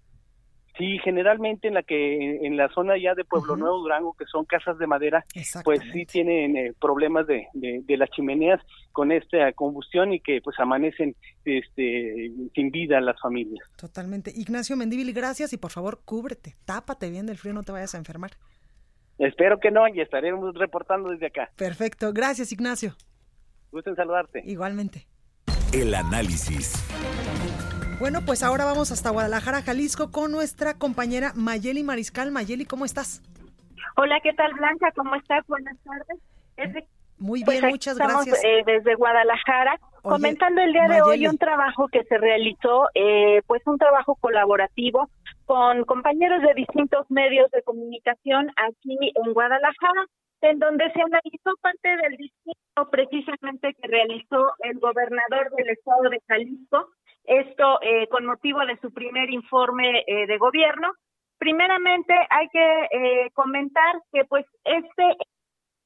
Sí, generalmente en la que en la zona ya de Pueblo Nuevo Durango, que son casas de madera, pues sí tienen eh, problemas de, de, las chimeneas con esta combustión y que pues amanecen este sin vida las familias.
Totalmente. Ignacio Mendívil, gracias y por favor cúbrete, tápate bien del frío, no te vayas a enfermar.
Espero que no y estaremos reportando desde acá.
Perfecto, gracias Ignacio.
Gusto en saludarte.
Igualmente.
El análisis.
Bueno, pues ahora vamos hasta Guadalajara, Jalisco, con nuestra compañera Mayeli Mariscal. Mayeli, ¿cómo estás?
Hola, ¿qué tal Blanca? ¿Cómo estás? Buenas tardes.
Muy bien, pues muchas gracias.
Eh, desde Guadalajara, comentando el día de hoy un trabajo que se realizó, eh, pues un trabajo colaborativo con compañeros de distintos medios de comunicación aquí en Guadalajara, en donde se analizó parte del discurso precisamente que realizó el gobernador del estado de Jalisco, esto eh, con motivo de su primer informe eh, de gobierno. Primeramente hay que eh, comentar que pues este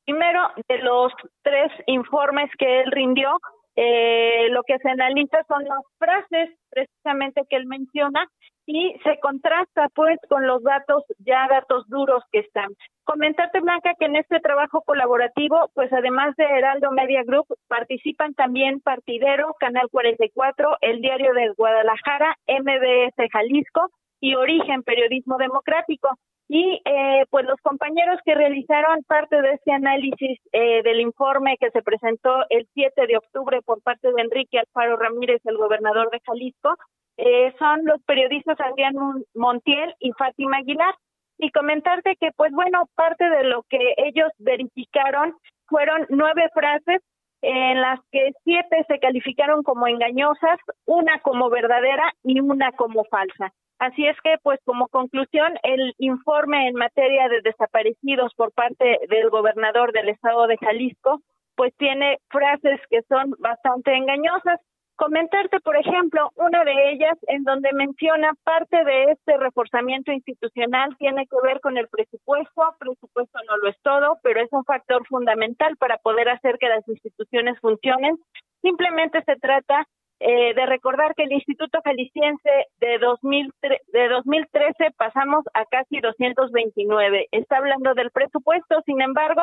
primero de los tres informes que él rindió, lo que se analiza son las frases precisamente que él menciona y se contrasta pues con los datos ya datos duros que están. Comentarte Blanca que en este trabajo colaborativo pues además de Heraldo Media Group participan también Partidero, Canal 44, El Diario de Guadalajara, MBS Jalisco y Origen Periodismo Democrático. Y eh, pues los compañeros que realizaron parte de este análisis eh, del informe que se presentó el 7 de octubre por parte de Enrique Alfaro Ramírez, el gobernador de Jalisco, eh, son los periodistas Adrián Montiel y Fátima Aguilar. Y comentarte que, pues bueno, parte de lo que ellos verificaron fueron nueve frases en las que siete se calificaron como engañosas, una como verdadera y una como falsa. Así es que, pues como conclusión, el informe en materia de desaparecidos por parte del gobernador del estado de Jalisco, pues tiene frases que son bastante engañosas. Comentarte, por ejemplo, una de ellas en donde menciona parte de este reforzamiento institucional tiene que ver con el presupuesto. Presupuesto no lo es todo, pero es un factor fundamental para poder hacer que las instituciones funcionen. Simplemente se trata eh, de recordar que el Instituto Jalisciense de, 2000, de 2013 pasamos a casi 229. Está hablando del presupuesto, sin embargo,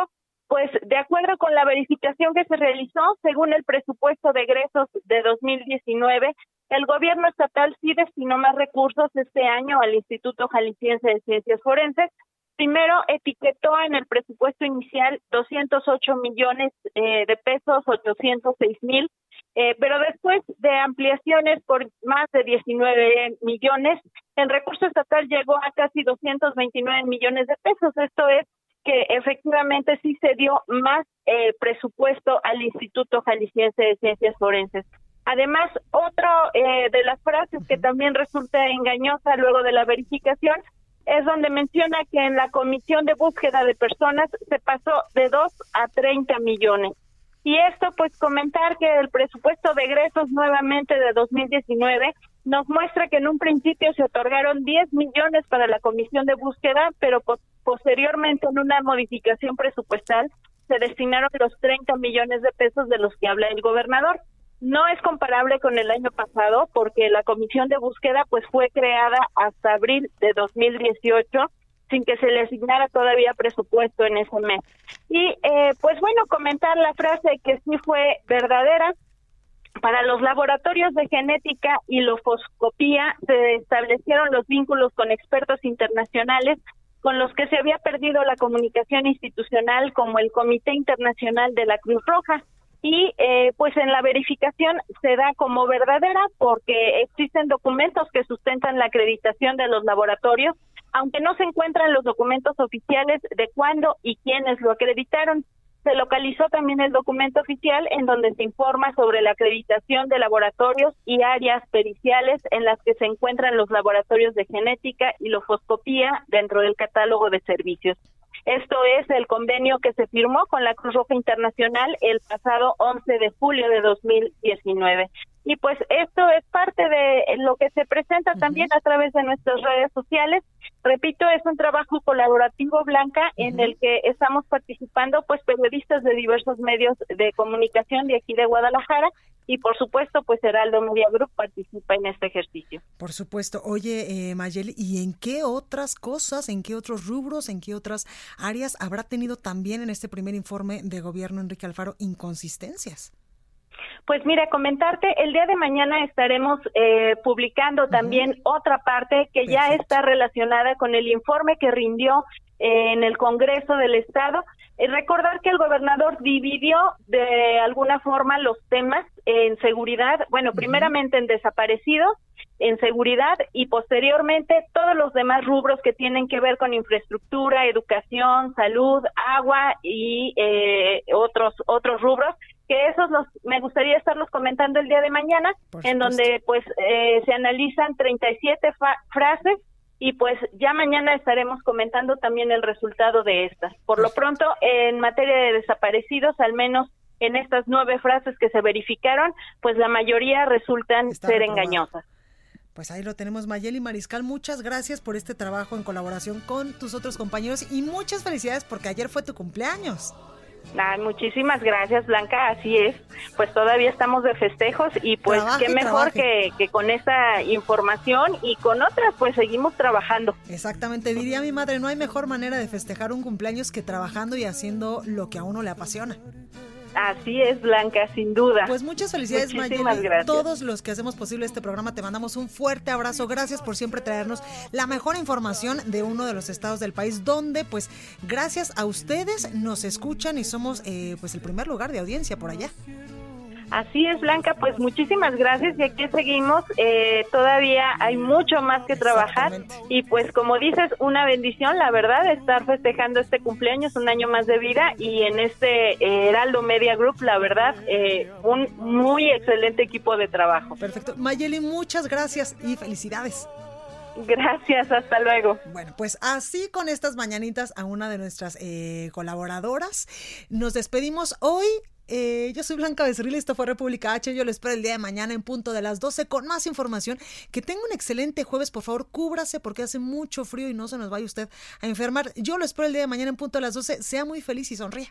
pues de acuerdo con la verificación que se realizó, según el presupuesto de egresos de 2019, el gobierno estatal sí destinó más recursos este año al Instituto Jalisciense de Ciencias Forenses. Primero etiquetó en el presupuesto inicial 208 millones eh, de pesos, 806 mil, eh, pero después de ampliaciones por más de 19 millones, el recurso estatal llegó a casi 229 millones de pesos. Esto es que efectivamente sí se dio más eh, presupuesto al Instituto Jalisciense de Ciencias Forenses. Además, otro eh, de las frases que también resulta engañosa luego de la verificación es donde menciona que en la comisión de búsqueda de personas se pasó de 2 a 30 millones. Y esto, pues comentar que el presupuesto de egresos nuevamente de 2019 nos muestra que en un principio se otorgaron 10 millones para la comisión de búsqueda, pero posteriormente en una modificación presupuestal se destinaron los 30 millones de pesos de los que habla el gobernador. No es comparable con el año pasado porque la comisión de búsqueda pues fue creada hasta abril de 2018 sin que se le asignara todavía presupuesto en ese mes. Y eh, pues bueno, comentar la frase que sí fue verdadera. Para los laboratorios de genética y lofoscopía se establecieron los vínculos con expertos internacionales con los que se había perdido la comunicación institucional como el Comité Internacional de la Cruz Roja y eh, pues en la verificación se da como verdadera porque existen documentos que sustentan la acreditación de los laboratorios, aunque no se encuentran los documentos oficiales de cuándo y quiénes lo acreditaron. Se localizó también el documento oficial en donde se informa sobre la acreditación de laboratorios y áreas periciales en las que se encuentran los laboratorios de genética y lofoscopía dentro del catálogo de servicios. Esto es el convenio que se firmó con la Cruz Roja Internacional el pasado 11 de julio de 2019. Y pues esto es parte de lo que se presenta también a través de nuestras redes sociales. Repito, es un trabajo colaborativo, Blanca, en el que estamos participando pues periodistas de diversos medios de comunicación de aquí de Guadalajara y por supuesto pues Heraldo Media Group participa en este ejercicio.
Por supuesto. Oye, eh, Mayeli, ¿y en qué otras cosas, en qué otros rubros, en qué otras áreas habrá tenido también en este primer informe de gobierno Enrique Alfaro inconsistencias?
Pues mira, comentarte, el día de mañana estaremos eh, publicando también otra parte que ya está relacionada con el informe que rindió eh, en el Congreso del Estado. Eh, recordar que el gobernador dividió de alguna forma los temas en seguridad, bueno, primeramente en desaparecidos, en seguridad y posteriormente todos los demás rubros que tienen que ver con infraestructura, educación, salud, agua y otros otros rubros que esos los me gustaría estarlos comentando el día de mañana, en donde pues eh, se analizan 37 frases y pues ya mañana estaremos comentando también el resultado de estas. Por lo pronto, en materia de desaparecidos, al menos en estas nueve frases que se verificaron, pues la mayoría resultan ser engañosas.
Pues ahí lo tenemos, Mayeli Mariscal. Muchas gracias por este trabajo en colaboración con tus otros compañeros y muchas felicidades porque ayer fue tu cumpleaños
muchísimas gracias, Blanca. Así es. Pues todavía estamos de festejos y pues qué mejor que, que, con esa información y con otras, pues seguimos trabajando.
Exactamente. Diría mi madre, no hay mejor manera de festejar un cumpleaños que trabajando y haciendo lo que a uno le apasiona.
Así es, Blanca, sin duda.
Pues muchas felicidades, Mayeli. Gracias. Todos los que hacemos posible este programa te mandamos un fuerte abrazo. Gracias por siempre traernos la mejor información de uno de los estados del país, donde, pues, gracias a ustedes nos escuchan y somos, eh, pues, el primer lugar de audiencia por allá.
Así es, Blanca, pues muchísimas gracias y aquí seguimos. Eh, todavía hay mucho más que trabajar y pues como dices, una bendición, la verdad, estar festejando este cumpleaños, un año más de vida y en este eh, Heraldo Media Group, la verdad, eh, un muy excelente equipo de trabajo.
Perfecto. Mayeli, muchas gracias y felicidades.
Gracias, hasta luego.
Bueno, pues así con estas mañanitas a una de nuestras colaboradoras, nos despedimos hoy eh, yo soy Blanca Becerril, esto fue República H. Yo lo espero el día de mañana en punto de las 12 con más información. Que tenga un excelente jueves, por favor, cúbrase porque hace mucho frío y no se nos vaya usted a enfermar. Yo lo espero el día de mañana en punto de las 12. Sea muy feliz y sonríe.